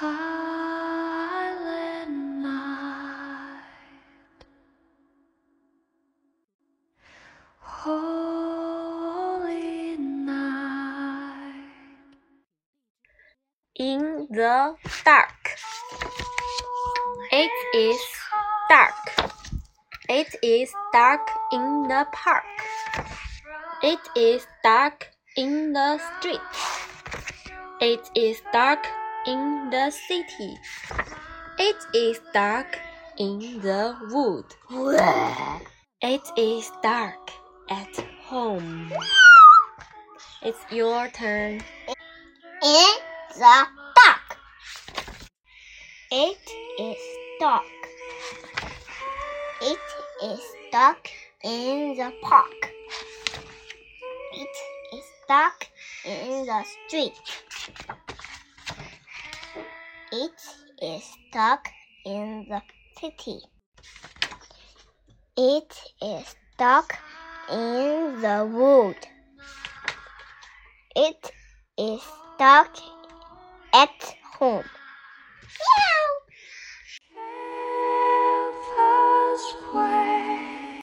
silent night. Holy night. In the dark. It is dark. It is dark in the park. It is dark in the street. It is dark in the city. It is dark in the wood. It is dark at home. It's your turn. In the dark. It is dark. It is dark in the park. It is dark in the street. It is dark in the city. It is dark in the wood. It is dark at home.